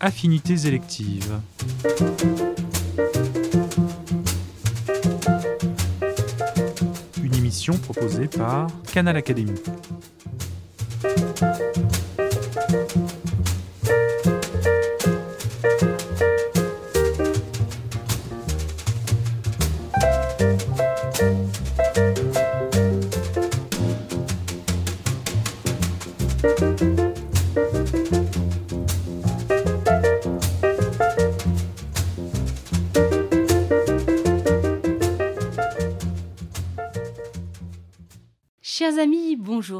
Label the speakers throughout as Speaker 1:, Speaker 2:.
Speaker 1: Affinités électives. Une émission proposée par Canal Académie.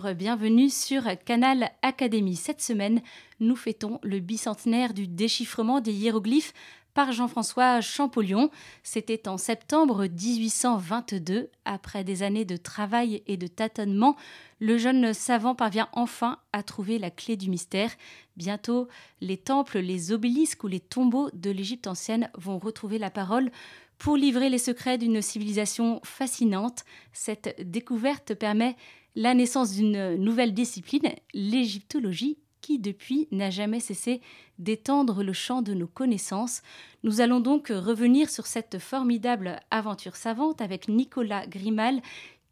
Speaker 2: Bienvenue sur Canal Académie. Cette semaine, nous fêtons le bicentenaire du déchiffrement des hiéroglyphes par Jean-François Champollion. C'était en septembre 1822. Après des années de travail et de tâtonnement, le jeune savant parvient enfin à trouver la clé du mystère. Bientôt, les temples, les obélisques ou les tombeaux de l'Égypte ancienne vont retrouver la parole pour livrer les secrets d'une civilisation fascinante. Cette découverte permet la naissance d'une nouvelle discipline, l'égyptologie, qui depuis n'a jamais cessé d'étendre le champ de nos connaissances. Nous allons donc revenir sur cette formidable aventure savante avec Nicolas Grimal,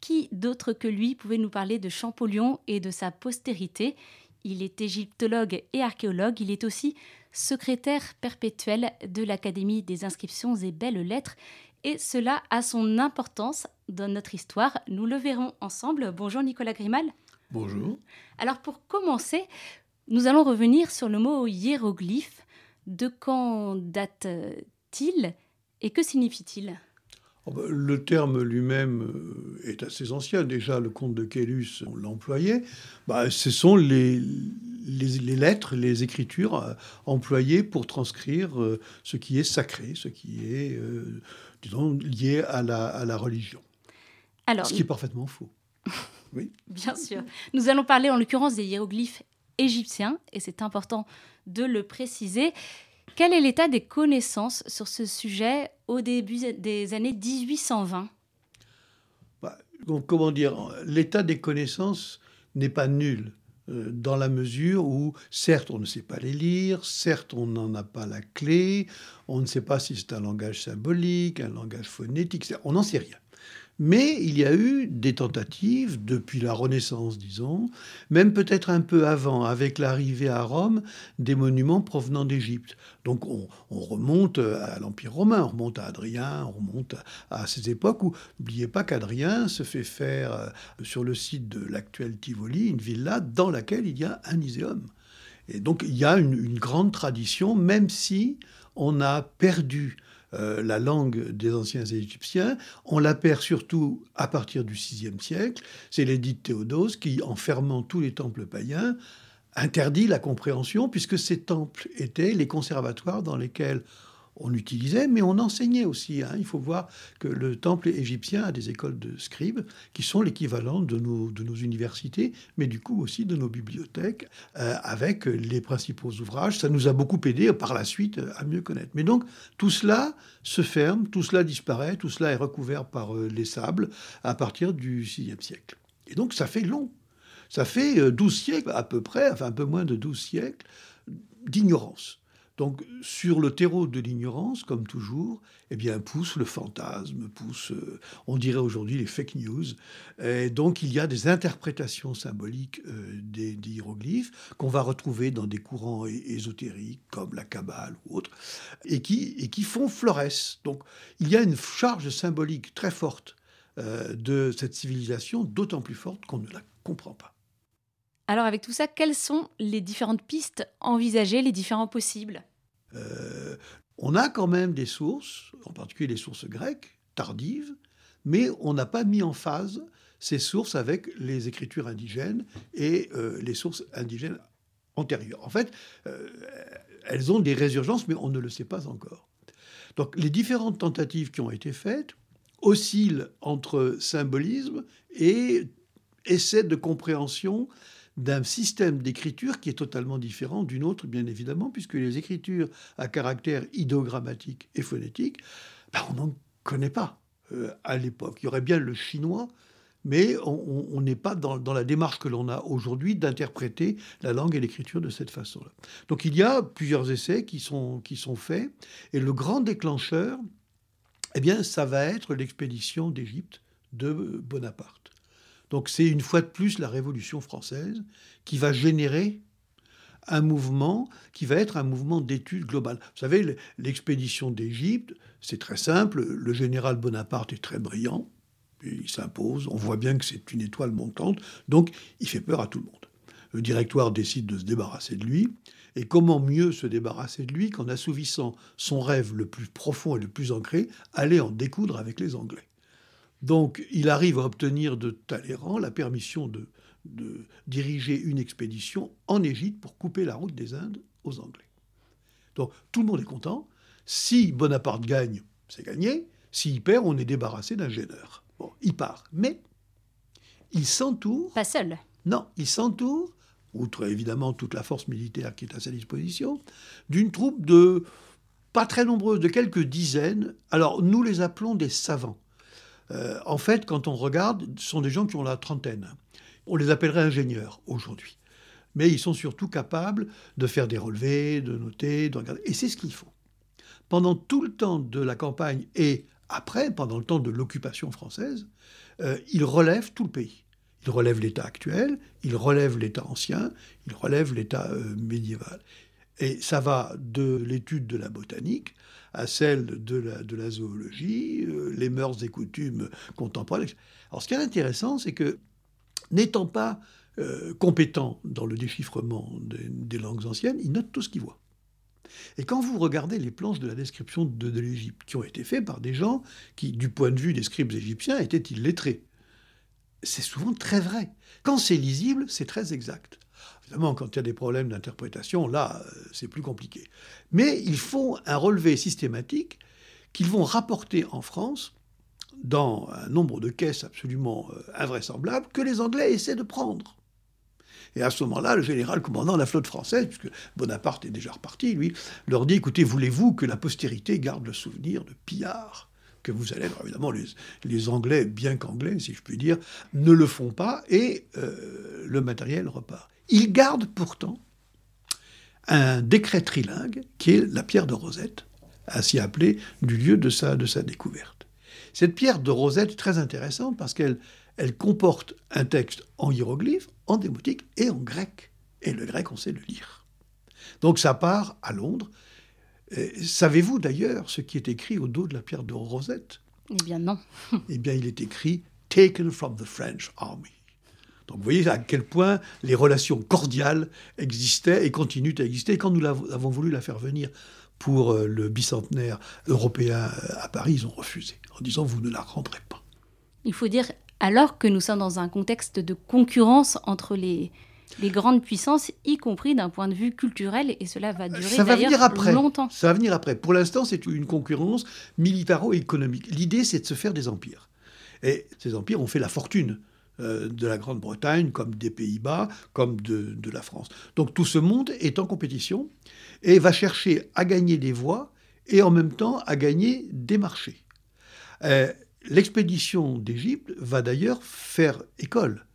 Speaker 2: qui d'autre que lui pouvait nous parler de Champollion et de sa postérité. Il est égyptologue et archéologue, il est aussi secrétaire perpétuel de l'Académie des inscriptions et belles lettres, et cela a son importance dans notre histoire. Nous le verrons ensemble. Bonjour Nicolas Grimal.
Speaker 3: Bonjour.
Speaker 2: Alors pour commencer, nous allons revenir sur le mot hiéroglyphe. De quand date-t-il et que signifie-t-il?
Speaker 3: Oh ben, Le terme lui-même euh, est assez ancien. Déjà, le comte de Quélus, on l'employait. Bah, ce sont les, les, les lettres, les écritures euh, employées pour transcrire euh, ce qui est sacré, ce qui est, euh, disons, lié à la, à la religion.
Speaker 2: Alors,
Speaker 3: Ce qui est parfaitement faux. Oui.
Speaker 2: Bien sûr. Nous allons parler en l'occurrence des hiéroglyphes égyptiens, et c'est important de le préciser. Quel est l'état des connaissances sur ce sujet au début des années 1820
Speaker 3: Bah, comment dire, l'état des connaissances n'est pas nul dans la mesure où, certes, on ne sait pas les lire, certes, on n'en a pas la clé, on ne sait pas si c'est un langage symbolique, un langage phonétique, on n'en sait rien. Mais il y a eu des tentatives depuis la Renaissance, disons, même peut-être un peu avant, avec l'arrivée à Rome des monuments provenant d'Égypte. Donc on, on remonte à l'Empire romain, on remonte à Adrien, on remonte à, ces époques où, n'oubliez pas qu'Adrien se fait faire euh, sur le site de l'actuel Tivoli une villa dans laquelle il y a un iséum. Et donc il y a une grande tradition, même si on a perdu euh, la langue des anciens Égyptiens. On la perd surtout à partir du VIe siècle. C'est l'édit de Théodose qui, en fermant tous les temples païens, interdit la compréhension, puisque ces temples étaient les conservatoires dans lesquels on utilisait, mais on enseignait aussi. hein. Il faut voir que le temple égyptien a des écoles de scribes qui sont l'équivalent de nos, universités, mais du coup aussi de nos bibliothèques, euh, avec les principaux ouvrages. Ça nous a beaucoup aidé par la suite euh, à mieux connaître. Mais donc, tout cela se ferme, tout cela disparaît, tout cela est recouvert par euh, les sables à partir du VIe siècle. Et donc, ça fait long. Ça fait euh, 12 siècles à peu près, enfin un peu moins de 12 siècles, d'ignorance. Donc, sur le terreau de l'ignorance, comme toujours, eh bien, pousse le fantasme, pousse, euh, on dirait aujourd'hui, les fake news. Et donc, il y a des interprétations symboliques euh, des, hiéroglyphes qu'on va retrouver dans des courants ésotériques, comme la Kabbale ou autres, et qui, et qui font florès. Donc, il y a une charge symbolique très forte euh, de cette civilisation, d'autant plus forte qu'on ne la comprend pas.
Speaker 2: Alors avec tout ça, quelles sont les différentes pistes envisagées, les différents possibles?
Speaker 3: Euh, on a quand même des sources, en particulier les sources grecques, tardives, mais on n'a pas mis en phase ces sources avec les écritures indigènes et euh, les sources indigènes antérieures. En fait, euh, elles ont des résurgences, mais on ne le sait pas encore. Donc les différentes tentatives qui ont été faites oscillent entre symbolisme et essai de compréhension d'un système d'écriture qui est totalement différent d'une autre, bien évidemment, puisque les écritures à caractère idéogrammatique et phonétique, ben, on n'en connaît pas euh, à l'époque. Il y aurait bien le chinois, mais on n'est pas dans, dans, la démarche que l'on a aujourd'hui d'interpréter la langue et l'écriture de cette façon-là. Donc il y a plusieurs essais qui sont, qui sont faits, et le grand déclencheur, eh bien, ça va être l'expédition d'Égypte de Bonaparte. Donc c'est une fois de plus la Révolution française qui va générer un mouvement qui va être un mouvement d'étude globale. Vous savez, l'expédition d'Égypte, c'est très simple, le général Bonaparte est très brillant, il s'impose, on voit bien que c'est une étoile montante, donc il fait peur à tout le monde. Le directoire décide de se débarrasser de lui, et comment mieux se débarrasser de lui qu'en assouvissant son rêve le plus profond et le plus ancré, aller en découdre avec les Anglais? Donc il arrive à obtenir de Talleyrand la permission de, de diriger une expédition en Égypte pour couper la route des Indes aux Anglais. Donc tout le monde est content. Si Bonaparte gagne, c'est gagné. S'il perd, on est débarrassé d'un gêneur. Bon, il part. Mais il s'entoure.
Speaker 2: Pas seul.
Speaker 3: Non, il s'entoure, outre évidemment toute la force militaire qui est à sa disposition, d'une troupe de pas très nombreuse, de quelques dizaines. Alors nous les appelons des savants. Euh, en fait, quand on regarde, ce sont des gens qui ont la trentaine. On les appellerait ingénieurs aujourd'hui. Mais ils sont surtout capables de faire des relevés, de noter, de regarder. Et c'est ce qu'ils font. Pendant tout le temps de la campagne et après, pendant le temps de l'occupation française, euh, ils relèvent tout le pays. Ils relèvent l'État actuel, ils relèvent l'État ancien, ils relèvent l'État euh, médiéval. Et ça va de l'étude de la botanique à celle de la, zoologie, euh, les mœurs et coutumes contemporaines. Alors ce qui est intéressant, c'est que n'étant pas euh, compétent dans le déchiffrement des, langues anciennes, il note tout ce qu'il voit. Et quand vous regardez les planches de la description de, de l'Égypte, qui ont été faites par des gens qui, du point de vue des scribes égyptiens, étaient illettrés, c'est souvent très vrai. Quand c'est lisible, c'est très exact. Évidemment, quand il y a des problèmes d'interprétation, là, euh, c'est plus compliqué. Mais ils font un relevé systématique qu'ils vont rapporter en France dans un nombre de caisses absolument euh, invraisemblables que les Anglais essaient de prendre. Et à ce moment-là, le général commandant la flotte française, puisque Bonaparte est déjà reparti, lui, leur dit, écoutez, voulez-vous que la postérité garde le souvenir de pillards que vous allez, évidemment, les, Anglais, bien qu'anglais, si je puis dire, ne le font pas et euh, le matériel repart. Ils gardent pourtant un décret trilingue qui est la pierre de Rosette, ainsi appelée du lieu de sa, de sa découverte. Cette pierre de Rosette est très intéressante parce qu'elle elle comporte un texte en hiéroglyphe, en démotique et en grec. Et le grec, on sait le lire. Donc ça part à Londres. Savez-vous d'ailleurs ce qui est écrit au dos de la pierre de Rosette?
Speaker 2: Eh bien non.
Speaker 3: eh bien il est écrit Taken from the French Army. Donc vous voyez à quel point les relations cordiales existaient et continuent à exister. Et quand nous avons voulu la faire venir pour euh, le bicentenaire européen euh, à Paris, ils ont refusé en disant vous ne la rendrez pas.
Speaker 2: Il faut dire alors que nous sommes dans un contexte de concurrence entre les, les grandes puissances, y compris d'un point de vue culturel, et cela va durer
Speaker 3: ça va venir après.
Speaker 2: longtemps.
Speaker 3: Ça va venir après. Pour l'instant, c'est une concurrence militaro-économique. L'idée, c'est de se faire des empires. Et ces empires ont fait la fortune de la Grande-Bretagne, comme des Pays-Bas, comme de, la France. Donc tout ce monde est en compétition et va chercher à gagner des voix et en même temps à gagner des marchés. Euh, l'expédition d'Égypte va d'ailleurs faire école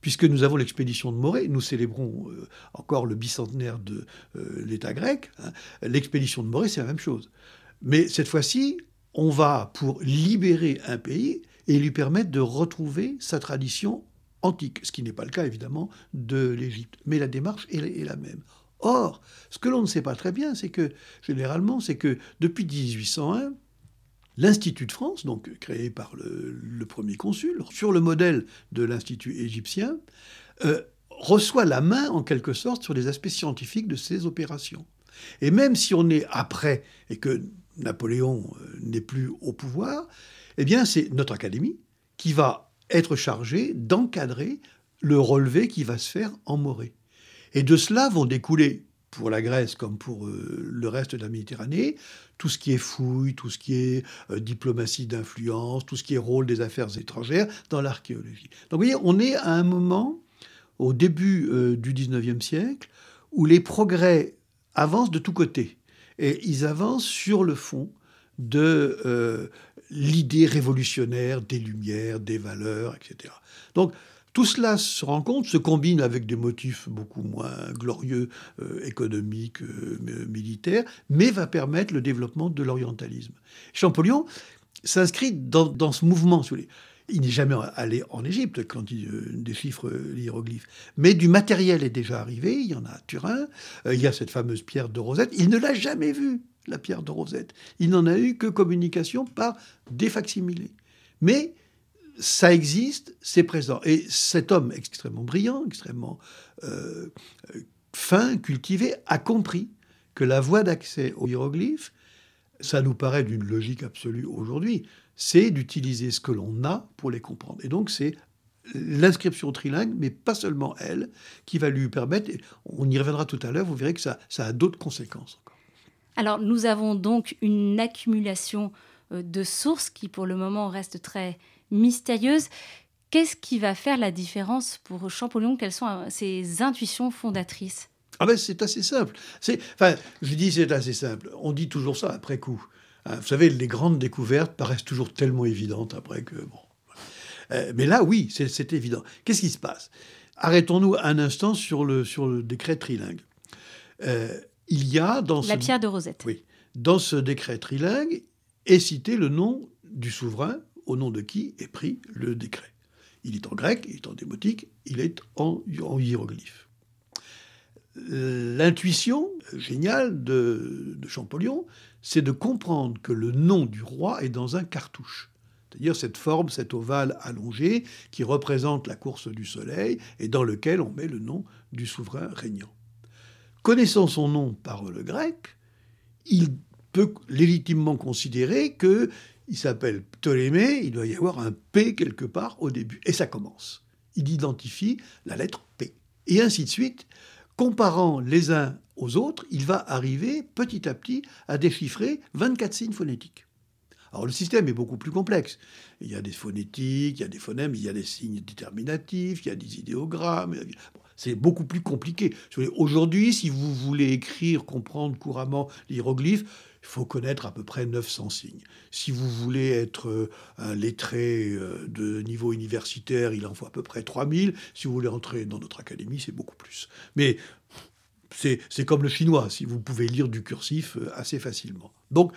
Speaker 3: puisque nous avons l'expédition de Morée, nous célébrons euh, encore le bicentenaire de euh, l'État grec, hein. l'expédition de Morée, c'est la même chose. Mais cette fois-ci, on va pour libérer un pays et lui permettre de retrouver sa tradition antique, ce qui n'est pas le cas évidemment de l'Égypte. Mais la démarche est la même. Or, ce que l'on ne sait pas très bien, c'est que, généralement, c'est que depuis 1801, l'Institut de France, donc créé par le, premier consul, sur le modèle de l'Institut égyptien, euh, reçoit la main en quelque sorte sur les aspects scientifiques de ces opérations. Et même si on est après et que Napoléon euh, n'est plus au pouvoir, eh bien c'est notre académie qui va être chargée d'encadrer le relevé qui va se faire en Morée. Et de cela vont découler, pour la Grèce comme pour euh, le reste de la Méditerranée, tout ce qui est fouille, tout ce qui est euh, diplomatie d'influence, tout ce qui est rôle des affaires étrangères dans l'archéologie. Donc vous voyez, on est à un moment, au début euh, du 19e siècle, où les progrès avancent de tous côtés. Et ils avancent sur le fond de l'idée révolutionnaire des Lumières, des valeurs, etc. Donc, tout cela se rencontre, se combine avec des motifs beaucoup moins glorieux, euh, économiques, euh, militaires, mais va permettre le développement de l'orientalisme. Champollion s'inscrit dans, ce mouvement. Il n'est jamais allé en Égypte quand il euh, déchiffre l'hiéroglyphe. Mais du matériel est déjà arrivé, il y en a à Turin, il y a cette fameuse pierre de Rosette, il ne l'a jamais vue, la pierre de Rosette. Il n'en a eu que communication par des facsimilés. Mais ça existe, c'est présent. Et cet homme extrêmement brillant, extrêmement euh, fin, cultivé, a compris que la voie d'accès aux hiéroglyphes, ça nous paraît d'une logique absolue aujourd'hui, c'est d'utiliser ce que l'on a pour les comprendre. Et donc c'est l'inscription trilingue, mais pas seulement elle, qui va lui permettre, on y reviendra tout à l'heure, vous verrez que ça, ça a d'autres conséquences.
Speaker 2: Alors nous avons donc une accumulation euh, de sources qui pour le moment reste très mystérieuse. Qu'est-ce qui va faire la différence pour Champollion? Quelles sont euh, ses intuitions fondatrices?
Speaker 3: Ah ben c'est assez simple. C'est, enfin, je dis c'est assez simple. On dit toujours ça après coup. Hein, vous savez, les grandes découvertes paraissent toujours tellement évidentes après que bon. Euh, mais là, oui, c'est, évident. Qu'est-ce qui se passe? Arrêtons-nous un instant sur le sur le décret trilingue.
Speaker 2: Il y a dans la pierre de Rosette.
Speaker 3: Oui, dans ce décret trilingue est cité le nom du souverain au nom de qui est pris le décret. Il est en grec, il est en démotique, il est en, hiéroglyphe. L'intuition géniale de, Champollion, c'est de comprendre que le nom du roi est dans un cartouche. C'est-à-dire cette forme, cet ovale allongé qui représente la course du soleil et dans lequel on met le nom du souverain régnant. Connaissant son nom par le grec, il peut légitimement considérer que il s'appelle Ptolémée, il doit y avoir un P quelque part au début. Et ça commence. Il identifie la lettre P. Et ainsi de suite, comparant les uns aux autres, il va arriver petit à petit à déchiffrer 24 signes phonétiques. Alors le système est beaucoup plus complexe. Il y a des phonétiques, il y a des phonèmes, il y a des signes déterminatifs, il y a des idéogrammes. C'est beaucoup plus compliqué. Aujourd'hui, si vous voulez écrire, comprendre couramment l'hiéroglyphe, il faut connaître à peu près 900 signes. Si vous voulez être euh, un lettré euh, de niveau universitaire, il en faut à peu près 3000. Si vous voulez entrer dans notre académie, c'est beaucoup plus. Mais c'est comme le chinois, si vous pouvez lire du cursif euh, assez facilement. Donc,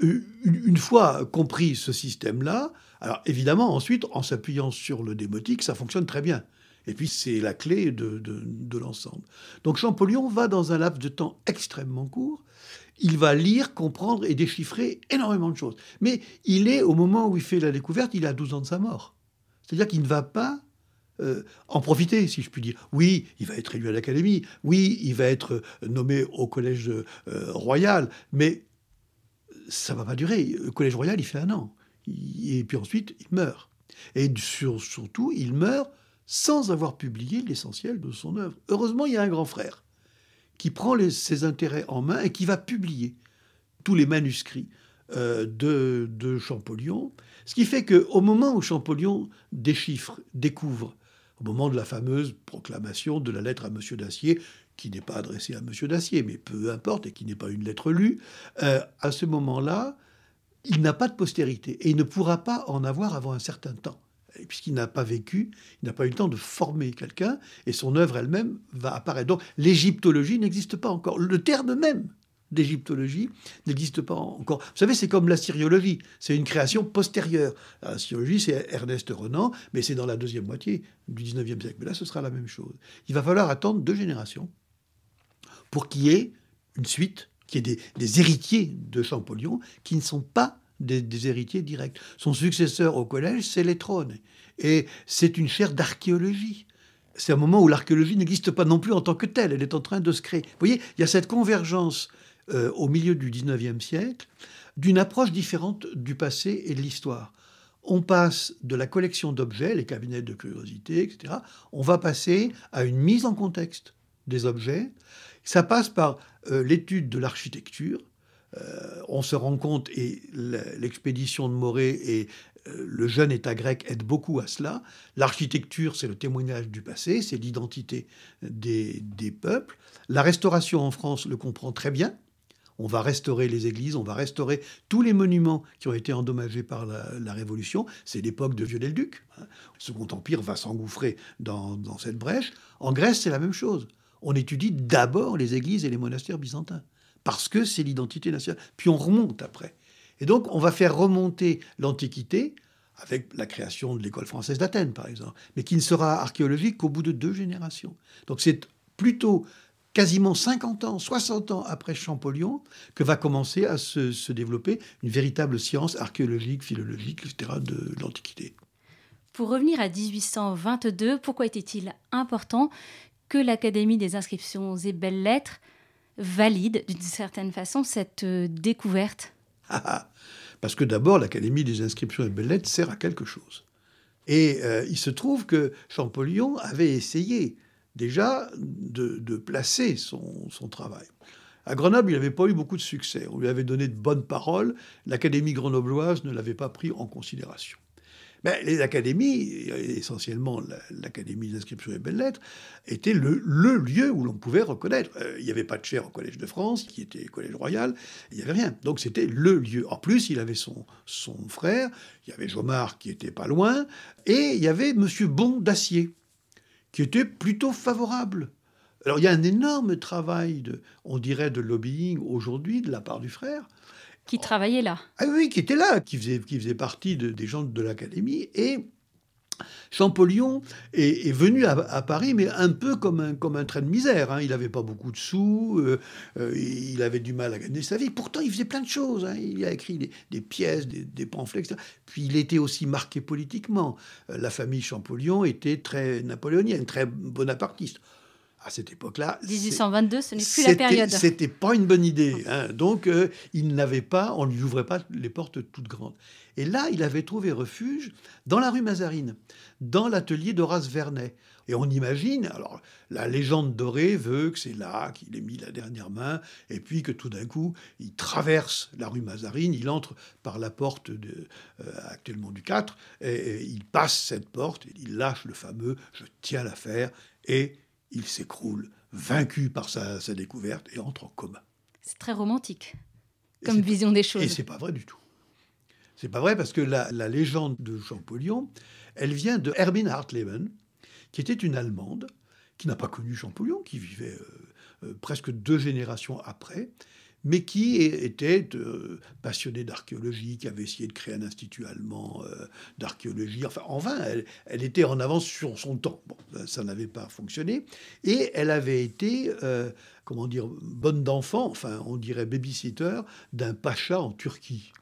Speaker 3: une fois compris ce système-là, alors évidemment, ensuite, en s'appuyant sur le démotique, ça fonctionne très bien. Et puis, c'est la clé de, l'ensemble. Donc, Champollion va dans un laps de temps extrêmement court il va lire, comprendre et déchiffrer énormément de choses. Mais il est, au moment où il fait la découverte, il a 12 ans de sa mort. C'est-à-dire qu'il ne va pas euh, en profiter, si je puis dire. Oui, il va être élu à l'Académie, oui, il va être nommé au Collège euh, royal, mais ça ne va pas durer. Le Collège royal, il fait un an. Et puis ensuite, il meurt. Et surtout, il meurt sans avoir publié l'essentiel de son œuvre. Heureusement, il y a un grand frère qui prend ses intérêts en main et qui va publier tous les manuscrits euh, de, Champollion. Ce qui fait qu'au moment où Champollion déchiffre, découvre, au moment de la fameuse proclamation de la lettre à M. Dacier, qui n'est pas adressée à M. Dacier, mais peu importe, et qui n'est pas une lettre lue, euh, à ce moment-là, il n'a pas de postérité et il ne pourra pas en avoir avant un certain temps puisqu'il n'a pas vécu, il n'a pas eu le temps de former quelqu'un, et son œuvre elle-même va apparaître. Donc l'égyptologie n'existe pas encore. Le terme même d'égyptologie n'existe pas encore. Vous savez, c'est comme la syriologie, c'est une création postérieure. La syriologie, c'est Ernest Renan, mais c'est dans la deuxième moitié du 19e siècle. Mais là, ce sera la même chose. Il va falloir attendre deux générations pour qu'il y ait une suite, qu'il y ait des, des héritiers de Champollion qui ne sont pas des, héritiers directs. Son successeur au collège, c'est Létrone. Et c'est une chaire d'archéologie. C'est un moment où l'archéologie n'existe pas non plus en tant que telle, elle est en train de se créer. Vous voyez, il y a cette convergence euh, au milieu du 19e siècle d'une approche différente du passé et de l'histoire. On passe de la collection d'objets, les cabinets de curiosité, etc., on va passer à une mise en contexte des objets. Ça passe par euh, l'étude de l'architecture, euh, on se rend compte, et l'expédition de Morée et euh, le jeune État grec aident beaucoup à cela. L'architecture, c'est le témoignage du passé, c'est l'identité des, peuples. La restauration en France le comprend très bien. On va restaurer les églises, on va restaurer tous les monuments qui ont été endommagés par la, Révolution. C'est l'époque de Viollet-le-Duc. Hein. Le Second Empire va s'engouffrer dans, dans cette brèche. En Grèce, c'est la même chose. On étudie d'abord les églises et les monastères byzantins, parce que c'est l'identité nationale. Puis on remonte après. Et donc, on va faire remonter l'Antiquité avec la création de l'école française d'Athènes, par exemple, mais qui ne sera archéologique qu'au bout de deux générations. Donc c'est plutôt quasiment 50 ans, 60 ans après Champollion, que va commencer à se, développer une véritable science archéologique, philologique, etc. de l'Antiquité.
Speaker 2: Pour revenir à 1822, pourquoi était-il important que l'Académie des inscriptions et belles-lettres valide d'une certaine façon cette euh, découverte
Speaker 3: ah, ah. Parce que d'abord, l'Académie des inscriptions et belles-lettres sert à quelque chose. Et euh, il se trouve que Champollion avait essayé déjà de, placer son, son, travail. À Grenoble, il n'avait pas eu beaucoup de succès. On lui avait donné de bonnes paroles. L'Académie grenobloise ne l'avait pas pris en considération. Ben, les académies, essentiellement l'Académie d'inscription et belles-lettres, étaient le, lieu où l'on pouvait reconnaître. Euh, il n'y avait pas de chaire au Collège de France, qui était Collège Royal, il n'y avait rien. Donc c'était le lieu. En plus, il avait son, frère, il y avait Jomard qui était pas loin, et il y avait M. Bon d'Acier, qui était plutôt favorable. Alors il y a un énorme travail, de, on dirait, de lobbying aujourd'hui de la part du frère,
Speaker 2: qui travaillait là.
Speaker 3: Ah oui, qui était là, qui faisait, qui faisait partie des gens de l'académie. Et Champollion est, venu à, Paris, mais un peu comme un, comme un train de misère. Hein. Il n'avait pas beaucoup de sous, euh, euh, il avait du mal à gagner sa vie. Pourtant, il faisait plein de choses. Hein. Il a écrit des, pièces, des, pamphlets, etc. Puis il était aussi marqué politiquement. Euh, la famille Champollion était très napoléonienne, très bonapartiste à cette époque-là.
Speaker 2: 1822, ce n'est plus la période.
Speaker 3: C'était pas une bonne idée. Hein. Donc, euh, il n'avait pas, on ne lui ouvrait pas les portes toutes grandes. Et là, il avait trouvé refuge dans la rue Mazarine, dans l'atelier d'Horace Vernet. Et on imagine, alors la légende dorée veut que c'est là qu'il ait mis la dernière main, et puis que tout d'un coup, il traverse la rue Mazarine, il entre par la porte de, euh, actuellement du 4, et, il passe cette porte, et il lâche le fameux « je tiens l'affaire », et il s'écroule, vaincu par sa, découverte, et entre en coma.
Speaker 2: C'est très romantique comme vision des choses.
Speaker 3: Et c'est pas vrai du tout. C'est pas vrai parce que la, légende de Champollion, elle vient de Herbin Hartleben, qui était une Allemande, qui n'a pas connu Champollion, qui vivait euh, euh, presque deux générations après, mais qui était euh, passionnée d'archéologie, qui avait essayé de créer un institut allemand euh, d'archéologie. Enfin, en vain, elle, était en avance sur son temps. Bon, ça n'avait pas fonctionné. Et elle avait été, euh, comment dire, bonne d'enfant, enfin, on dirait babysitter, d'un pacha en Turquie.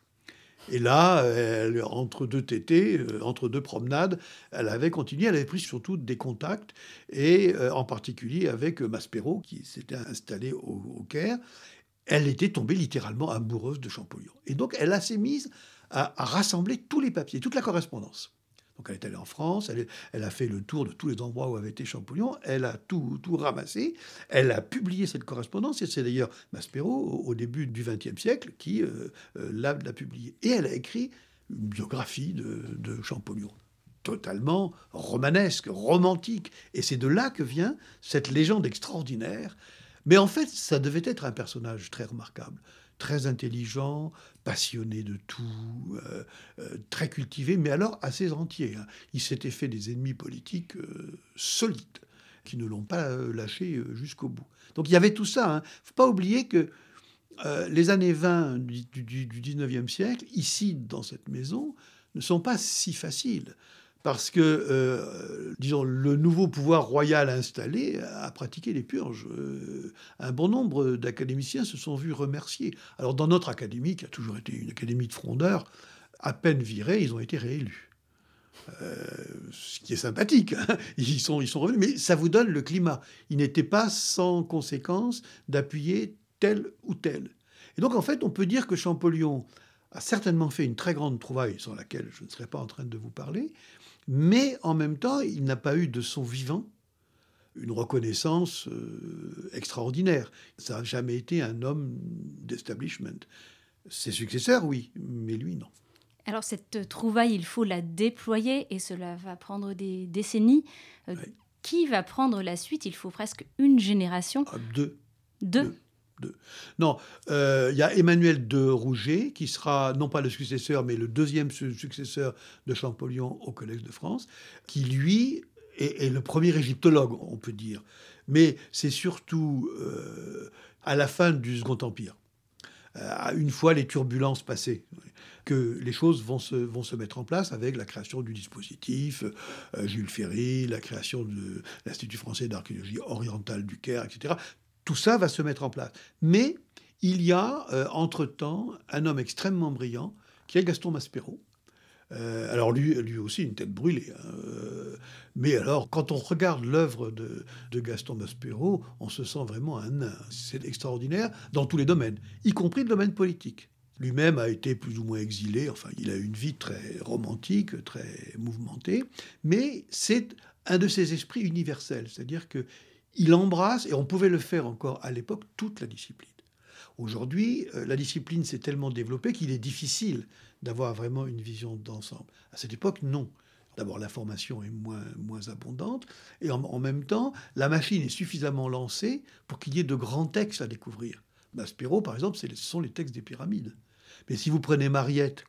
Speaker 3: Et là, entre deux tétés, entre deux promenades, elle avait continué. Elle avait pris surtout des contacts, et en particulier avec Maspero, qui s'était installé au Caire elle était tombée littéralement amoureuse de Champollion. Et donc, elle s'est mise à, rassembler tous les papiers, toute la correspondance. Donc, elle est allée en France, elle, a fait le tour de tous les endroits où avait été Champollion, elle a tout, tout ramassé, elle a publié cette correspondance, et c'est d'ailleurs Maspero, au, début du XXe siècle, qui euh, euh, l'a, publiée. Et elle a écrit une biographie de Champollion totalement romanesque, romantique. Et c'est de là que vient cette légende extraordinaire mais en fait, ça devait être un personnage très remarquable, très intelligent, passionné de tout, euh, euh, très cultivé, mais alors assez entier. Hein. Il s'était fait des ennemis politiques euh, solides, qui ne l'ont pas lâché jusqu'au bout. Donc il y avait tout ça. Il hein. ne faut pas oublier que les années 20 du, du, du 19e siècle, ici, dans cette maison, ne sont pas si faciles parce que, euh, disons, le nouveau pouvoir royal installé a pratiqué les purges. Euh, un bon nombre d'académiciens se sont vus remerciés. Alors, dans notre académie, qui a toujours été une académie de frondeurs, à peine virés, ils ont été réélus. Euh, ce qui est sympathique. Hein. ils, sont, ils sont revenus. Mais ça vous donne le climat. Il n'était pas sans conséquence d'appuyer tel ou tel. Et donc, en fait, on peut dire que Champollion a certainement fait une très grande trouvaille, sur laquelle je ne serai pas en train de vous parler, mais en même temps, il n'a pas eu de son vivant une reconnaissance euh, extraordinaire. Ça n'a jamais été un homme d'establishment. Ses successeurs, oui, mais lui, non.
Speaker 2: Alors cette trouvaille, il faut la déployer et cela va prendre des décennies. Euh, qui va prendre la suite? Il faut presque une génération.
Speaker 3: Ah, deux.
Speaker 2: Deux.
Speaker 3: Non, euh, il y a Emmanuel de Rouget, qui sera non pas le successeur, mais le deuxième successeur de Champollion au Collège de France, qui lui est, le premier égyptologue, on peut dire. Mais c'est surtout euh, à la fin du Second Empire, euh, une fois les turbulences passées, que les choses vont se, vont se mettre en place avec la création du dispositif, Jules Ferry, la création de l'Institut français d'archéologie orientale du Caire, etc tout ça va se mettre en place. Mais il y a, euh, entre-temps, un homme extrêmement brillant, qui est Gaston Maspero. Euh, alors lui, aussi, une tête brûlée. Hein, euh, mais alors, quand on regarde l'œuvre de, Gaston Maspero, on se sent vraiment un nain. C'est extraordinaire dans tous les domaines, y compris le domaine politique. Lui-même a été plus ou moins exilé, enfin, il a une vie très romantique, très mouvementée, mais c'est un de ces esprits universels, c'est-à-dire que il embrasse, et on pouvait le faire encore à l'époque, toute la discipline. Aujourd'hui, euh, la discipline s'est tellement développée qu'il est difficile d'avoir vraiment une vision d'ensemble. À cette époque, non. D'abord, l'information est moins, moins abondante, et en, même temps, la machine est suffisamment lancée pour qu'il y ait de grands textes à découvrir. Maspero, par exemple, ce sont les textes des pyramides. Mais si vous prenez Mariette,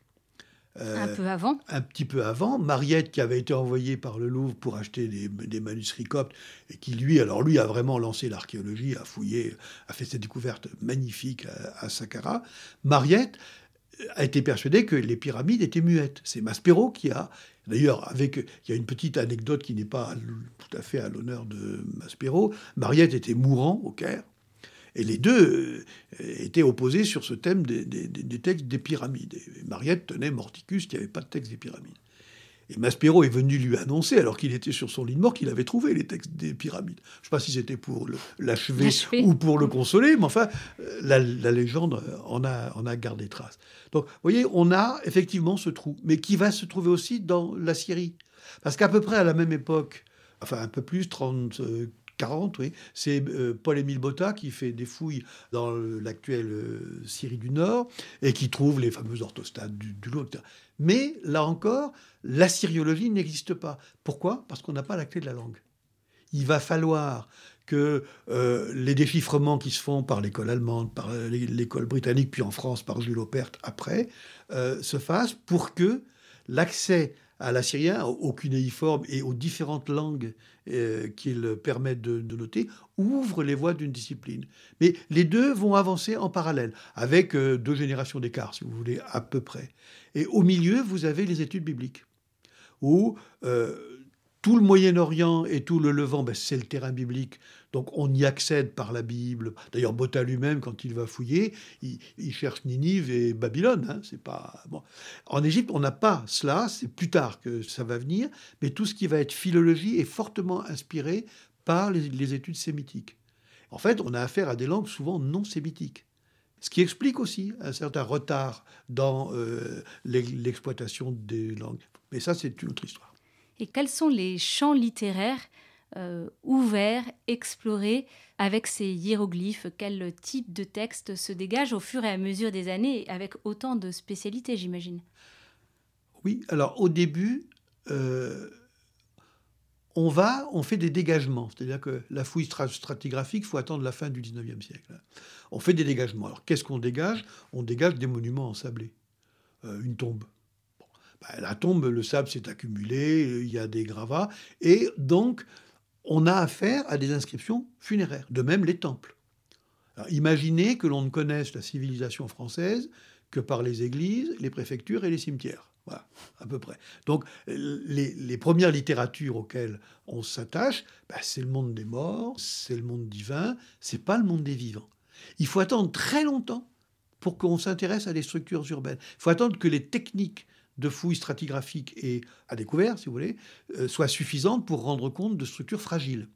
Speaker 2: un peu avant
Speaker 3: Un petit peu avant. Mariette, qui avait été envoyée par le Louvre pour acheter des, manuscrits coptes, et qui, lui, alors lui, a vraiment lancé l'archéologie, a fouillé, a fait cette découverte magnifique à, Saqqara. Mariette a été persuadée que les pyramides étaient muettes. C'est Maspero qui a, d'ailleurs, avec, il y a une petite anecdote qui n'est pas tout à fait à l'honneur de Maspero. Mariette était mourant au Caire. Et les deux euh, étaient opposés sur ce thème des, textes des pyramides. Et Mariette tenait Morticus qu'il n'y avait pas de texte des pyramides. Et Maspero est venu lui annoncer, alors qu'il était sur son lit de mort, qu'il avait trouvé les textes des pyramides. Je ne sais pas si c'était pour l'achever ou pour le consoler, mais enfin, euh, la, légende en a, en a gardé trace. Donc, vous voyez, on a effectivement ce trou, mais qui va se trouver aussi dans la Syrie. Parce qu'à peu près à la même époque, enfin un peu plus, 30, 40, oui. C'est euh, Paul-Émile Botta qui fait des fouilles dans l'actuelle euh, Syrie du Nord et qui trouve les fameux orthostates du, du Mais là encore, la syriologie n'existe pas. Pourquoi? Parce qu'on n'a pas la clé de la langue. Il va falloir que euh, les déchiffrements qui se font par l'école allemande, par l'école britannique, puis en France par Jules Opert après, se fassent pour que l'accès à l'assyrien, au cunéiforme et aux différentes langues euh, qu'il permet de, noter, ouvre les voies d'une discipline. Mais les deux vont avancer en parallèle, avec euh, deux générations d'écart, si vous voulez, à peu près. Et au milieu, vous avez les études bibliques, où euh, tout le Moyen-Orient et tout le Levant, ben, c'est le terrain biblique. Donc on y accède par la Bible. D'ailleurs, Botta lui-même, quand il va fouiller, il, cherche Ninive et Babylone. Hein. c'est pas. En Égypte, on n'a pas cela. C'est plus tard que ça va venir. Mais tout ce qui va être philologie est fortement inspiré par les, études sémitiques. En fait, on a affaire à des langues souvent non sémitiques. Ce qui explique aussi un certain retard dans euh, l'exploitation des langues. Mais ça, c'est une autre histoire
Speaker 2: et quels sont les champs littéraires euh, ouverts, explorés avec ces hiéroglyphes Quel type de texte se dégage au fur et à mesure des années avec autant de spécialités, j'imagine?
Speaker 3: Oui, alors au début, euh, on va, on fait des dégagements. C'est-à-dire que la fouille stratigraphique, il faut attendre la fin du 19e siècle. On fait des dégagements. Alors qu'est-ce qu'on dégage? On dégage des monuments ensablés. Euh, une tombe, bah, la tombe, le sable s'est accumulé, il y a des gravats, et donc on a affaire à des inscriptions funéraires, de même les temples. imaginez que l'on ne connaisse la civilisation française que par les églises, les préfectures et les cimetières. Voilà, à peu près. Donc, les, premières littératures auxquelles on s'attache, bah, c'est le monde des morts, c'est le monde divin, c'est pas le monde des vivants. Il faut attendre très longtemps pour qu'on s'intéresse à des structures urbaines. Il faut attendre que les techniques de fouilles stratigraphiques et à découvert, si vous voulez, euh, soit suffisante pour rendre compte de structures fragiles.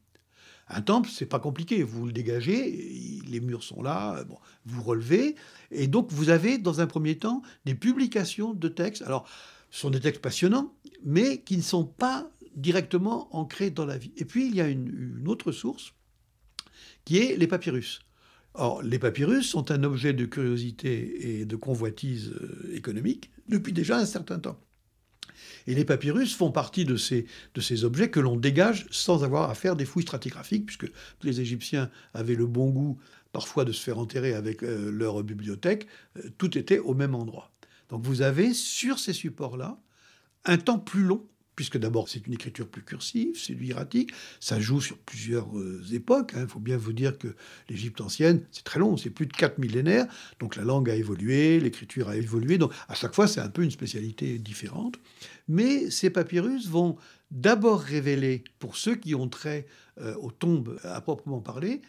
Speaker 3: Un temple, c'est pas compliqué. Vous le dégagez, les murs sont là, bon, vous relevez, et donc vous avez dans un premier temps des publications de textes. Alors, ce sont des textes passionnants, mais qui ne sont pas directement ancrés dans la vie. Et puis il y a une autre source qui est les papyrus. Or, les papyrus sont un objet de curiosité et de convoitise euh, économique depuis déjà un certain temps. Et les papyrus font partie de ces, de ces objets que l'on dégage sans avoir à faire des fouilles stratigraphiques, puisque les Égyptiens avaient le bon goût parfois de se faire enterrer avec euh, leur bibliothèque, euh, tout était au même endroit. Donc vous avez sur ces supports-là un temps plus long puisque d'abord c'est une écriture plus cursive, c'est du hiératique, ça joue sur plusieurs euh, époques. Il hein. faut bien vous dire que l'Égypte ancienne, c'est très long, c'est plus de quatre millénaires, donc la langue a évolué, l'écriture a évolué, donc à chaque fois c'est un peu une spécialité différente. Mais ces papyrus vont d'abord révéler, pour ceux qui ont trait euh, aux tombes à proprement parler,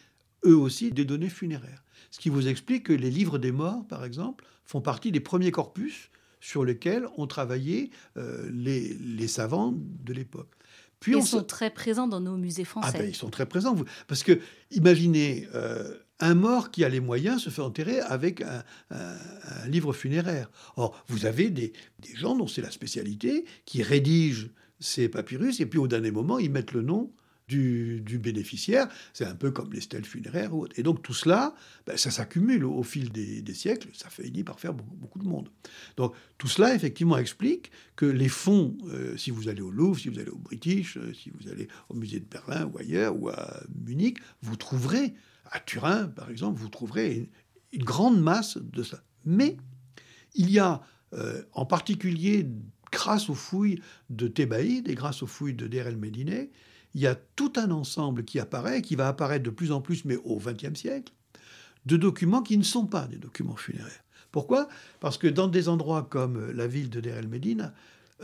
Speaker 3: eux aussi des données funéraires. Ce qui vous explique que les livres des morts, par exemple, font partie des premiers corpus sur lesquels ont travaillé euh, les, savants de l'époque.
Speaker 2: Puis ils sont très présents dans nos musées français.
Speaker 3: Ah ben, ils sont très présents. Parce que, imaginez, euh, un mort qui a les moyens se fait enterrer avec un, livre funéraire. Or, vous avez des, des gens dont c'est la spécialité qui rédigent ces papyrus et puis au dernier moment, ils mettent le nom du, bénéficiaire. C'est un peu comme les stèles funéraires. Et donc tout cela, ben, ça s'accumule au, fil des, siècles. Ça finit par faire beaucoup, de monde. Donc tout cela, effectivement, explique que les fonds, euh, si vous allez au Louvre, si vous allez au British, euh, si vous allez au musée de Berlin ou ailleurs, ou à Munich, vous trouverez, à Turin par exemple, vous trouverez une, grande masse de ça. Mais il y a euh, en particulier grâce aux fouilles de Thébaïde et grâce aux fouilles de Der el Médinet, il y a tout un ensemble qui apparaît, qui va apparaître de plus en plus, mais au XXe siècle, de documents qui ne sont pas des documents funéraires. Pourquoi? Parce que dans des endroits comme la ville de Der el Medina,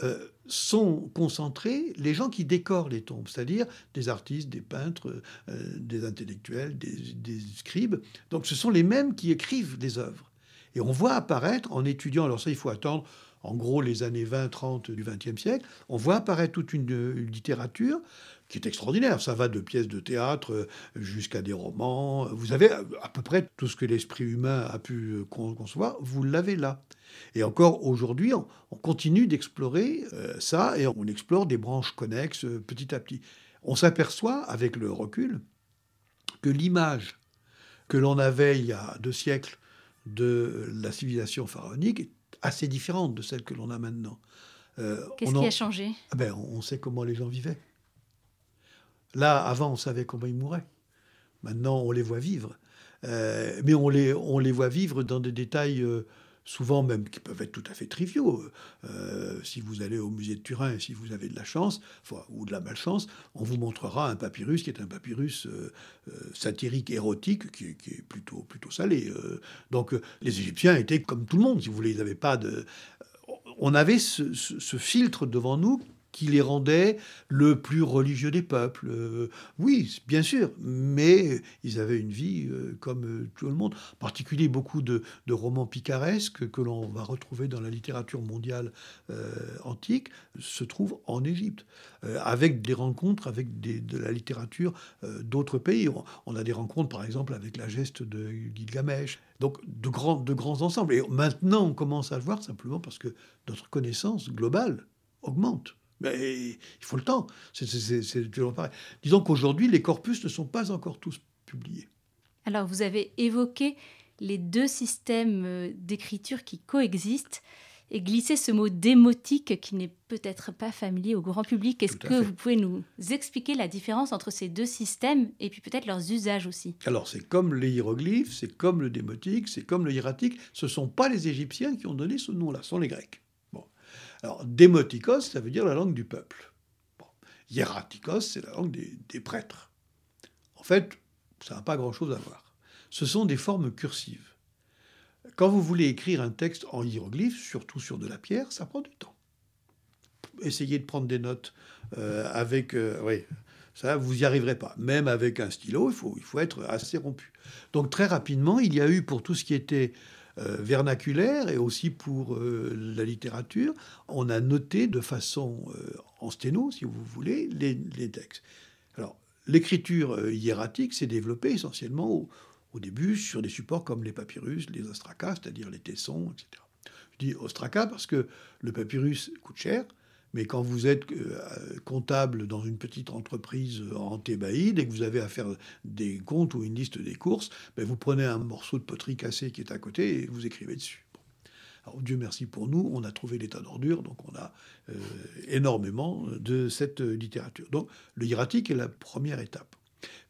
Speaker 3: euh, sont concentrés les gens qui décorent les tombes, c'est-à-dire des artistes, des peintres, euh, des intellectuels, des, des, scribes. Donc ce sont les mêmes qui écrivent des œuvres. Et on voit apparaître, en étudiant, alors ça il faut attendre en gros les années 20-30 du XXe siècle, on voit apparaître toute une littérature qui est extraordinaire. Ça va de pièces de théâtre euh, jusqu'à des romans. Vous avez à peu près tout ce que l'esprit humain a pu euh, concevoir, vous l'avez là. Et encore aujourd'hui, on, continue d'explorer euh, ça et on explore des branches connexes petit à petit. On s'aperçoit, avec le recul, que l'image que l'on avait il y a deux siècles de la civilisation pharaonique est assez différente de celle que l'on a maintenant.
Speaker 2: Qu'est-ce qui a changé?
Speaker 3: Ah ben, On sait comment les gens vivaient. Là, avant, on savait comment ils mouraient. Maintenant, on les voit vivre. Euh, mais on les, on les voit vivre dans des détails euh, souvent même qui peuvent être tout à fait triviaux. Euh, si vous allez au musée de Turin, si vous avez de la chance, ou de la malchance, on vous montrera un papyrus qui est un papyrus satirique, érotique, qui, est plutôt, plutôt salé. donc les Égyptiens étaient comme tout le monde, si vous voulez, ils n'avaient pas de... On avait ce filtre devant nous qui les rendait le plus religieux des peuples. Euh, oui, bien sûr, mais ils avaient une vie euh, comme euh, tout le monde. En particulier, beaucoup de, romans picaresques que l'on va retrouver dans la littérature mondiale antique se trouvent en Égypte, avec des rencontres avec de la littérature d'autres pays. On, a des rencontres, par exemple, avec la geste de Gilgamesh. Donc, de grands, de grands ensembles. Et maintenant, on commence à le voir simplement parce que notre connaissance globale augmente. Mais il faut le temps. C'est toujours pareil. Disons qu'aujourd'hui, les corpus ne sont pas encore tous publiés.
Speaker 2: Alors, vous avez évoqué les deux systèmes euh, d'écriture qui coexistent et glissé ce mot démotique qui n'est peut-être pas familier au grand public. Est-ce que vous pouvez nous expliquer la différence entre ces deux systèmes et puis peut-être leurs usages aussi?
Speaker 3: Alors c'est comme les hiéroglyphes, c'est comme le démotique, c'est comme le hiératique. Ce ne sont pas les Égyptiens qui ont donné ce nom-là, ce sont les Grecs. Alors, démotikos, ça veut dire la langue du peuple. Bon. Hieratikos, c'est la langue des, prêtres. En fait, ça n'a pas grand-chose à voir. Ce sont des formes cursives. Quand vous voulez écrire un texte en hiéroglyphe, surtout sur de la pierre, ça prend du temps. Essayez de prendre des notes euh, avec... Euh, oui, ça, vous n'y arriverez pas. Même avec un stylo, il faut, il faut être assez rompu. Donc très rapidement, il y a eu pour tout ce qui était vernaculaire et aussi pour euh, la littérature, on a noté de façon euh, en sténo, si vous voulez, les, textes. Alors, l'écriture hiératique s'est développée essentiellement au, début sur des supports comme les papyrus, les ostracas, c'est-à-dire les tessons, etc. Je dis ostracas parce que le papyrus coûte cher, mais quand vous êtes euh, comptable dans une petite entreprise en Thébaïde et que vous avez à faire des comptes ou une liste des courses, ben vous prenez un morceau de poterie cassée qui est à côté et vous écrivez dessus. Alors, Dieu merci pour nous, on a trouvé l'état d'ordure, donc on a euh, énormément de cette littérature. Donc le hiératique est la première étape.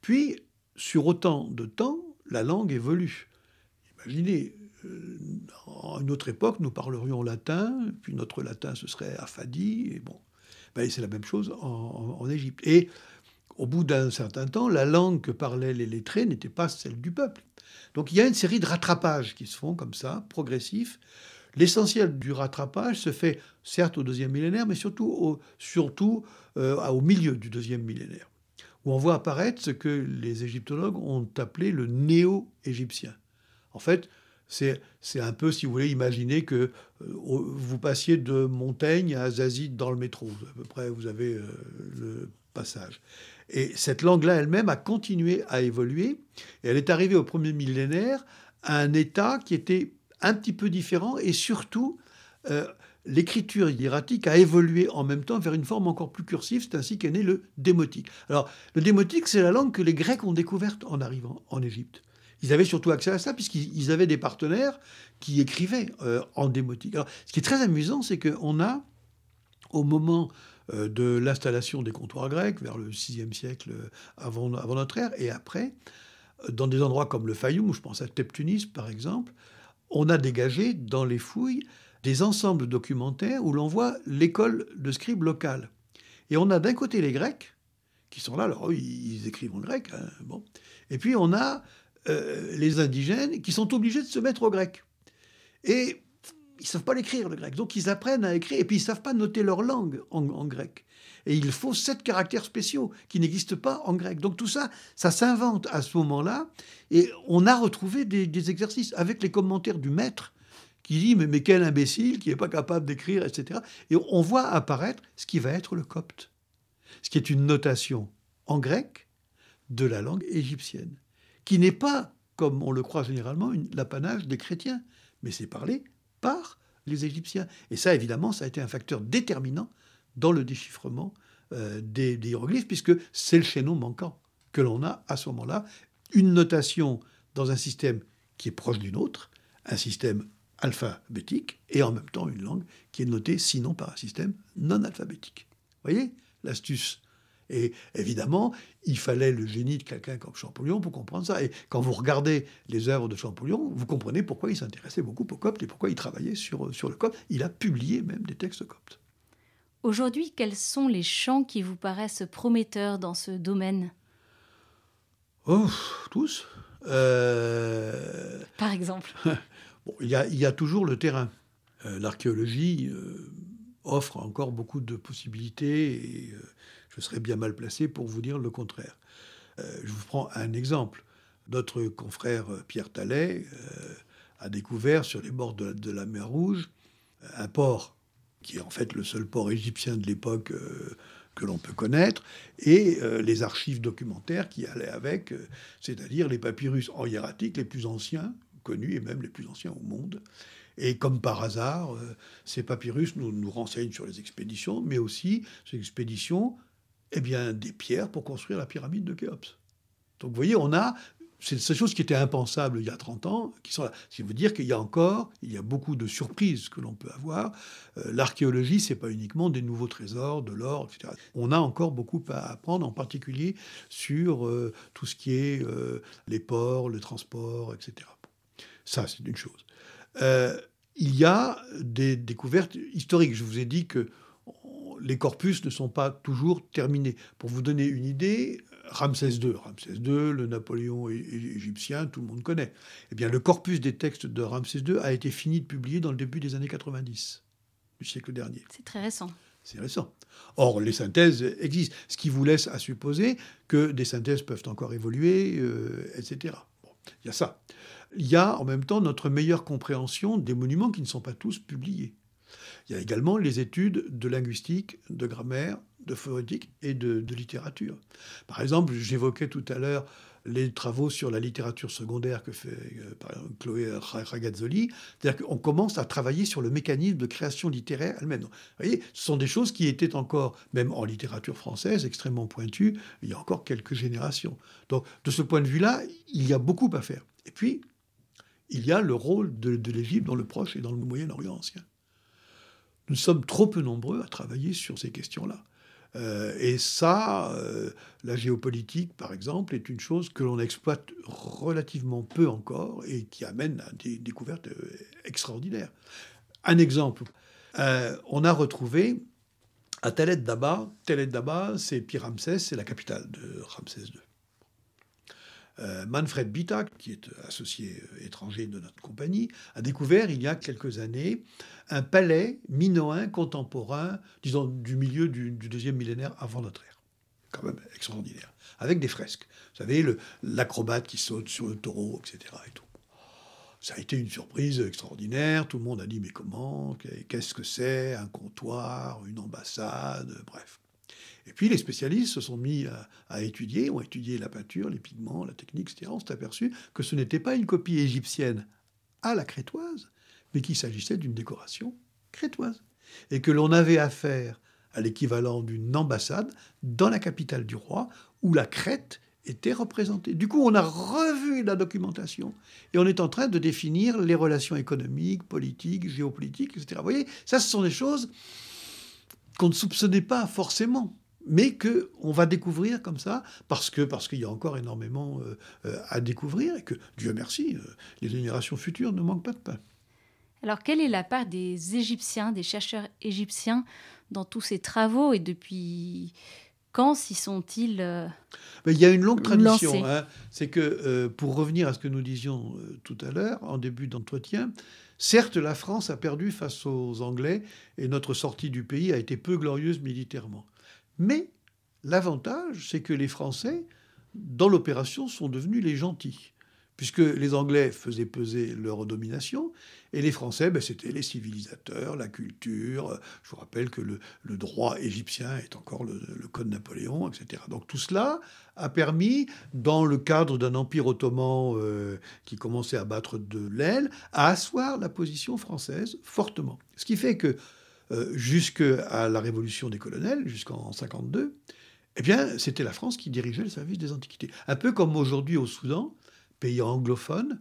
Speaker 3: Puis, sur autant de temps, la langue évolue. Imaginez, euh, à une autre époque, nous parlerions latin, puis notre latin ce serait affadi, et bon, ben, c'est la même chose en Égypte. Et au bout d'un certain temps, la langue que parlaient les lettrés n'était pas celle du peuple. Donc il y a une série de rattrapages qui se font comme ça, progressifs. L'essentiel du rattrapage se fait certes au deuxième millénaire, mais surtout au, euh, au milieu du deuxième millénaire, où on voit apparaître ce que les égyptologues ont appelé le néo-égyptien. En fait, c'est, un peu, si vous voulez, imaginer que euh, vous passiez de Montaigne à Zazid dans le métro. À peu près, vous avez euh, le passage. Et cette langue-là elle-même a continué à évoluer. Et elle est arrivée au premier millénaire à un état qui était un petit peu différent et surtout euh, l'écriture hiératique a évolué en même temps vers une forme encore plus cursive. C'est ainsi qu'est né le démotique. Alors le démotique, c'est la langue que les Grecs ont découverte en arrivant en Égypte. Ils avaient surtout accès à ça puisqu'ils avaient des partenaires qui écrivaient euh, en démotique. Ce qui est très amusant, c'est qu'on a au moment euh, de l'installation des comptoirs grecs vers le VIe siècle avant, avant notre ère, et après, euh, dans des endroits comme le Fayoum, je pense à Teptunis par exemple, on a dégagé dans les fouilles des ensembles documentaires où l'on voit l'école de scribes locale. Et on a d'un côté les Grecs, qui sont là, alors ils écrivent en grec, hein, bon. et puis on a euh, les indigènes qui sont obligés de se mettre au grec. Et ils savent pas l'écrire le grec, donc ils apprennent à écrire et puis ils savent pas noter leur langue en, grec. Et il faut sept caractères spéciaux qui n'existent pas en grec. Donc tout ça, ça s'invente à ce moment-là. Et on a retrouvé des, exercices avec les commentaires du maître qui dit mais, mais quel imbécile qui n'est pas capable d'écrire, etc. Et on voit apparaître ce qui va être le copte, ce qui est une notation en grec de la langue égyptienne, qui n'est pas, comme on le croit généralement, l'apanage des chrétiens, mais c'est parlé par les Égyptiens. Et ça, évidemment, ça a été un facteur déterminant dans le déchiffrement euh, des, hiéroglyphes, puisque c'est le chaînon manquant que l'on a à ce moment-là. Une notation dans un système qui est proche d'une autre, un système alphabétique, et en même temps une langue qui est notée sinon par un système non alphabétique. Vous voyez? L'astuce et évidemment, il fallait le génie de quelqu'un comme Champollion pour comprendre ça. Et quand vous regardez les œuvres de Champollion, vous comprenez pourquoi il s'intéressait beaucoup au copte et pourquoi il travaillait sur, sur le copte. Il a publié même des textes coptes.
Speaker 2: Aujourd'hui, quels sont les champs qui vous paraissent prometteurs dans ce domaine?
Speaker 3: Oh, tous. Euh,
Speaker 2: Par exemple
Speaker 3: bon, il, y a, il y a toujours le terrain. Euh, l'archéologie euh, offre encore beaucoup de possibilités et je serais bien mal placé pour vous dire le contraire. Euh, je vous prends un exemple. Notre confrère euh, Pierre Tallet euh, a découvert sur les bords de, la mer Rouge un port qui est en fait le seul port égyptien de l'époque que l'on peut connaître, et les archives documentaires qui allaient avec, c'est-à-dire les papyrus en hiératique les plus anciens connus et même les plus anciens au monde. Et comme par hasard, ces papyrus nous, nous renseignent sur les expéditions, mais aussi ces expéditions eh bien, des pierres pour construire la pyramide de Khéops. Donc vous voyez, on a ces choses qui étaient impensables il y a 30 ans, qui sont là. Ce qui veut dire qu'il y a encore, il y a beaucoup de surprises que l'on peut avoir. Euh, l'archéologie, c'est pas uniquement des nouveaux trésors, de l'or, etc. On a encore beaucoup à apprendre, en particulier sur euh, tout ce qui est euh, les ports, le transport, etc. Ça, c'est une chose. il y a des découvertes historiques. Je vous ai dit que les corpus ne sont pas toujours terminés. Pour vous donner une idée, Ramsès II, Ramsès II, le Napoléon égyptien, tout le monde connaît. Eh bien, le corpus des textes de Ramsès II a été fini de publier dans le début des années 90 du siècle dernier.
Speaker 2: C'est très récent.
Speaker 3: C'est récent. Or, les synthèses existent, ce qui vous laisse à supposer que des synthèses peuvent encore évoluer, euh, etc. il y a ça. Il y a en même temps notre meilleure compréhension des monuments qui ne sont pas tous publiés. Il y a également les études de linguistique, de grammaire, de phonétique et de, littérature. Par exemple, j'évoquais tout à l'heure les travaux sur la littérature secondaire que fait euh, Chloé Ragazzoli, c'est-à-dire qu'on commence à travailler sur le mécanisme de création littéraire elle-même. Vous voyez, ce sont des choses qui étaient encore, même en littérature française, extrêmement pointues il y a encore quelques générations. Donc, de ce point de vue-là, il y a beaucoup à faire. Et puis, il y a le rôle de, de l'Égypte dans le Proche et dans le Moyen-Orient ancien. Nous sommes trop peu nombreux à travailler sur ces questions-là. Euh, et ça, euh, la géopolitique, par exemple, est une chose que l'on exploite relativement peu encore et qui amène à des découvertes euh, extraordinaires. Un exemple, on a retrouvé à Telet Daba, Telet Daba, c'est Pi-Ramsès, c'est la capitale de Ramsès II. Euh, Manfred Bitak, qui est associé euh, étranger de notre compagnie, a découvert il y a quelques années un palais minoen contemporain, disons du milieu du, deuxième millénaire avant notre ère. Quand même extraordinaire. Avec des fresques. Vous savez, l'acrobate qui saute sur le taureau, etc. Ça a été une surprise extraordinaire. Tout le monde a dit mais comment? Qu'est-ce que c'est? Un comptoir Une ambassade Bref. Et puis les spécialistes se sont mis à, étudier, ont étudié la peinture, les pigments, la technique, etc. On s'est aperçu que ce n'était pas une copie égyptienne à la crétoise, mais qu'il s'agissait d'une décoration crétoise. Et que l'on avait affaire à l'équivalent d'une ambassade dans la capitale du roi, où la crête était représentée. Du coup, on a revu la documentation et on est en train de définir les relations économiques, politiques, géopolitiques, etc. Vous voyez, ça, ce sont des choses qu'on ne soupçonnait pas forcément mais que on va découvrir comme ça parce que parce qu'il y a encore énormément euh, euh, à découvrir et que Dieu merci, euh, les générations futures ne manquent pas de pain.
Speaker 2: Alors quelle est la part des Égyptiens, des chercheurs égyptiens dans tous ces travaux et depuis quand s'y sont-ils
Speaker 3: Il y a une longue tradition. Hein. C'est que pour revenir à ce que nous disions tout à l'heure en début d'entretien. Certes, la France a perdu face aux Anglais et notre sortie du pays a été peu glorieuse militairement. Mais l'avantage, c'est que les Français, dans l'opération, sont devenus les gentils, puisque les Anglais faisaient peser leur domination, et les Français, ben, c'était les civilisateurs, la culture. Je vous rappelle que le, droit égyptien est encore le, Code Napoléon, etc. Donc tout cela a permis, dans le cadre d'un empire ottoman euh, qui commençait à battre de l'aile, à asseoir la position française fortement. Ce qui fait que euh, jusqu'à la révolution des colonels, jusqu'en 52, eh bien, c'était la France qui dirigeait le service des antiquités. Un peu comme aujourd'hui au Soudan, pays anglophone,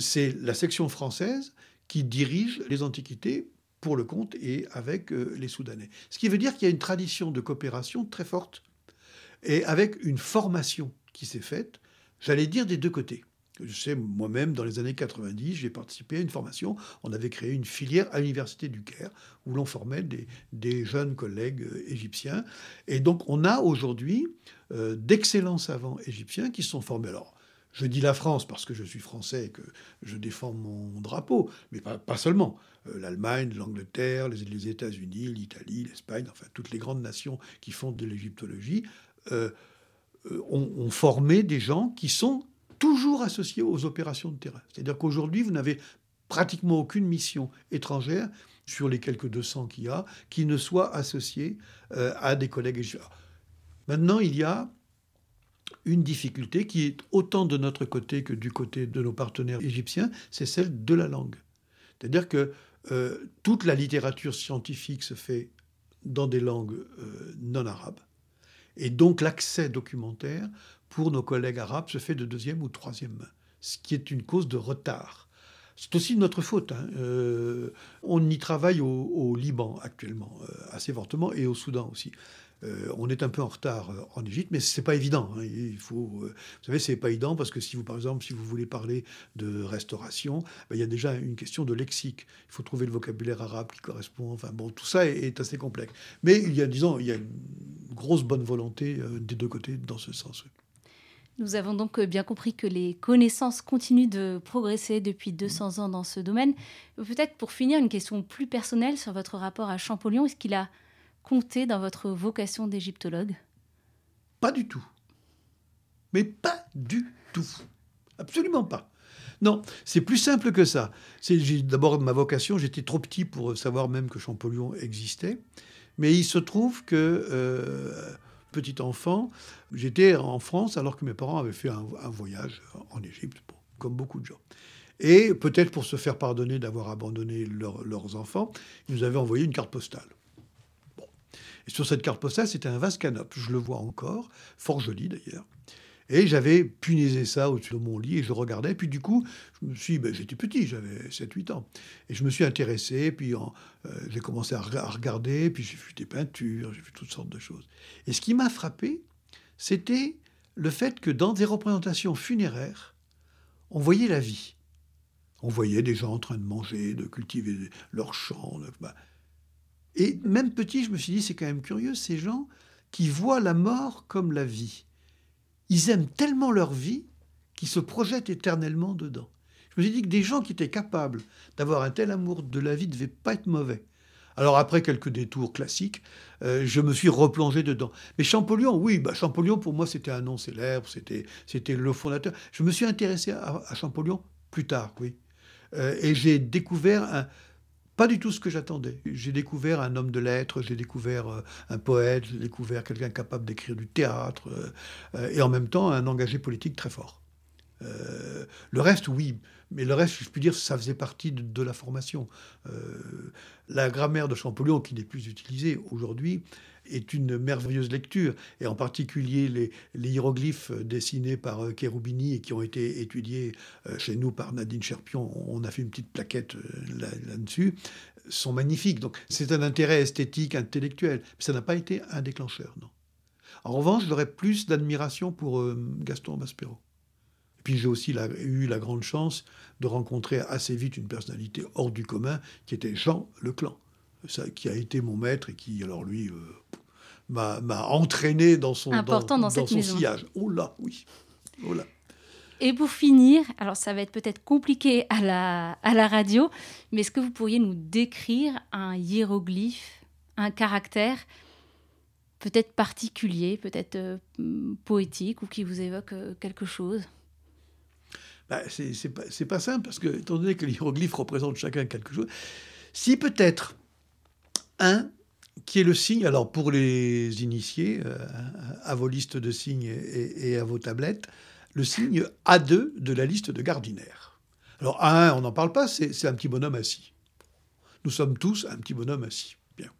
Speaker 3: c'est la section française qui dirige les antiquités pour le compte et avec euh, les Soudanais. Ce qui veut dire qu'il y a une tradition de coopération très forte et avec une formation qui s'est faite, j'allais dire des deux côtés. Je sais, moi-même, dans les années 90, j'ai participé à une formation. On avait créé une filière à l'Université du Caire où l'on formait des, jeunes collègues euh, égyptiens. Et donc, on a aujourd'hui euh, d'excellents savants égyptiens qui sont formés. Alors, je dis la France parce que je suis français et que je défends mon drapeau, mais pas, seulement. Euh, L'Allemagne, l'Angleterre, les, États-Unis, l'Italie, l'Espagne, enfin toutes les grandes nations qui font de l'égyptologie ont formé des gens qui sont toujours associé aux opérations de terrain. C'est-à-dire qu'aujourd'hui, vous n'avez pratiquement aucune mission étrangère sur les quelques 200 qu'il y a qui ne soit associée euh, à des collègues. Maintenant, il y a une difficulté qui est autant de notre côté que du côté de nos partenaires égyptiens, c'est celle de la langue. C'est-à-dire que euh, toute la littérature scientifique se fait dans des langues euh, non arabes. Et donc l'accès documentaire pour nos collègues arabes se fait de deuxième ou troisième main, ce qui est une cause de retard. C'est aussi notre faute. Hein. Euh, on y travaille au, Liban actuellement, euh, assez fortement, et au Soudan aussi. Euh, on est un peu en retard en Égypte, mais c'est pas évident. Hein. Il faut, vous savez, c'est pas évident parce que si vous, par exemple, si vous voulez parler de restauration, ben, il y a déjà une question de lexique. Il faut trouver le vocabulaire arabe qui correspond. Enfin bon, tout ça est, assez complexe. Mais il y a, disons, il y a une grosse bonne volonté des deux côtés dans ce sens.
Speaker 2: Nous avons donc euh, bien compris que les connaissances continuent de progresser depuis 200 ans dans ce domaine. Peut-être pour finir, une question plus personnelle sur votre rapport à Champollion. Est-ce qu'il a compté dans votre vocation d'égyptologue?
Speaker 3: Pas du tout. Mais pas du tout. Absolument pas. Non, c'est plus simple que ça. C'est d'abord ma vocation. J'étais trop petit pour savoir même que Champollion existait. Mais il se trouve que euh, petit enfant, j'étais en France alors que mes parents avaient fait un, voyage en Égypte, comme beaucoup de gens. Et peut-être pour se faire pardonner d'avoir abandonné leurs enfants, ils nous avaient envoyé une carte postale. Et sur cette carte postale, c'était un vase canope. Je le vois encore, fort joli d'ailleurs. Et j'avais punaisé ça au-dessus de mon lit et je regardais. Puis du coup, je me suis, ben, j'étais petit, j'avais 7-8 ans. Et je me suis intéressé, puis euh, j'ai commencé à, regarder, puis j'ai vu des peintures, j'ai vu toutes sortes de choses. Et ce qui m'a frappé, c'était le fait que dans des représentations funéraires, on voyait la vie. On voyait des gens en train de manger, de cultiver leurs champs. Ben. Et même petit, je me suis dit, c'est quand même curieux, ces gens qui voient la mort comme la vie. Ils aiment tellement leur vie qu'ils se projettent éternellement dedans. Je me suis dit que des gens qui étaient capables d'avoir un tel amour de la vie ne devaient pas être mauvais. Alors après quelques détours classiques, euh, je me suis replongé dedans. Mais Champollion, oui, bah Champollion pour moi c'était un nom célèbre, c'était, c'était le fondateur. Je me suis intéressé à, Champollion plus tard, oui. Euh, et j'ai découvert un, pas du tout ce que j'attendais. J'ai découvert un homme de lettres, j'ai découvert euh, un poète, j'ai découvert quelqu'un capable d'écrire du théâtre, euh, euh, et en même temps un engagé politique très fort. le reste, oui, mais le reste, je puis dire, ça faisait partie de, la formation. la grammaire de Champollion, qui n'est plus utilisée aujourd'hui, est une merveilleuse lecture, et en particulier les, hiéroglyphes dessinés par euh, Cherubini et qui ont été étudiés euh, chez nous par Nadine Cherpion, on a fait une petite plaquette euh, là-dessus, sont magnifiques. Donc c'est un intérêt esthétique, intellectuel, ça n'a pas été un déclencheur, non. En revanche, j'aurais plus d'admiration pour Gaston Maspero. Et puis j'ai aussi eu la grande chance de rencontrer assez vite une personnalité hors du commun qui était Jean Leclan, qui a été mon maître et qui, alors lui, m'a entraîné dans son,
Speaker 2: Important dans, cette
Speaker 3: son
Speaker 2: sillage.
Speaker 3: Oh là, oui. Oh là.
Speaker 2: Et pour finir, alors ça va être peut-être compliqué à la, à la radio, mais est-ce que vous pourriez nous décrire un hiéroglyphe, un caractère peut-être particulier, peut-être euh, poétique ou qui vous évoque euh, quelque chose?
Speaker 3: Bah, C'est pas, pas simple parce que, étant donné que l'hiéroglyphe représente chacun quelque chose, si peut-être un qui est le signe, alors pour les initiés, euh, à vos listes de signes et, à vos tablettes, le signe A2 de la liste de Gardiner. Alors A1, on n'en parle pas, c'est un petit bonhomme assis. Nous sommes tous un petit bonhomme assis. Bien.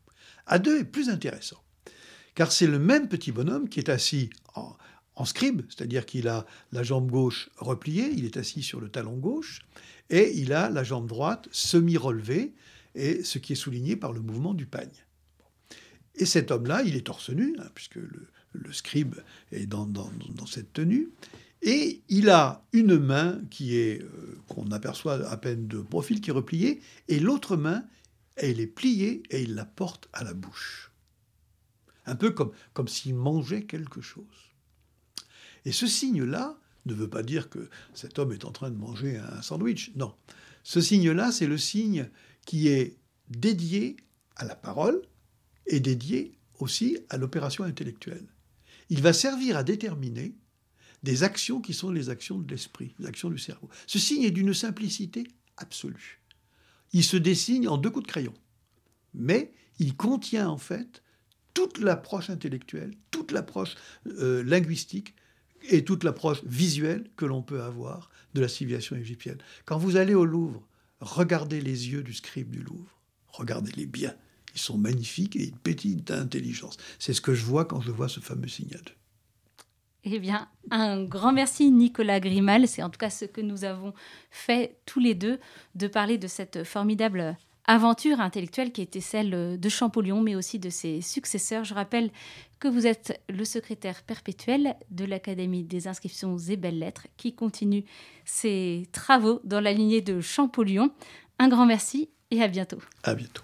Speaker 3: A2 est plus intéressant, car c'est le même petit bonhomme qui est assis en, en scribe, c'est-à-dire qu'il a la jambe gauche repliée, il est assis sur le talon gauche, et il a la jambe droite semi-relevée, et ce qui est souligné par le mouvement du pagne. Et cet homme-là, il est torse nu, hein, puisque le, scribe est dans, cette tenue, et il a une main qui est euh, qu'on aperçoit à peine de profil, qui est repliée, et l'autre main, elle est pliée et il la porte à la bouche. Un peu comme, comme s'il mangeait quelque chose. Et ce signe-là ne veut pas dire que cet homme est en train de manger un sandwich. Non. Ce signe-là, c'est le signe qui est dédié à la parole, est dédié aussi à l'opération intellectuelle. Il va servir à déterminer des actions qui sont les actions de l'esprit, les actions du cerveau. Ce signe est d'une simplicité absolue. Il se dessine en deux coups de crayon, mais il contient en fait toute l'approche intellectuelle, toute l'approche euh, linguistique et toute l'approche visuelle que l'on peut avoir de la civilisation égyptienne. Quand vous allez au Louvre, regardez les yeux du scribe du Louvre, regardez-les bien. Ils sont magnifiques et ils pétillent d'intelligence. C'est ce que je vois quand je vois ce fameux signal.
Speaker 2: Eh bien, un grand merci Nicolas Grimal. C'est en tout cas ce que nous avons fait tous les deux, de parler de cette formidable aventure intellectuelle qui était celle de Champollion, mais aussi de ses successeurs. Je rappelle que vous êtes le secrétaire perpétuel de l'Académie des inscriptions et belles-lettres qui continue ses travaux dans la lignée de Champollion. Un grand merci et à bientôt.
Speaker 3: À bientôt.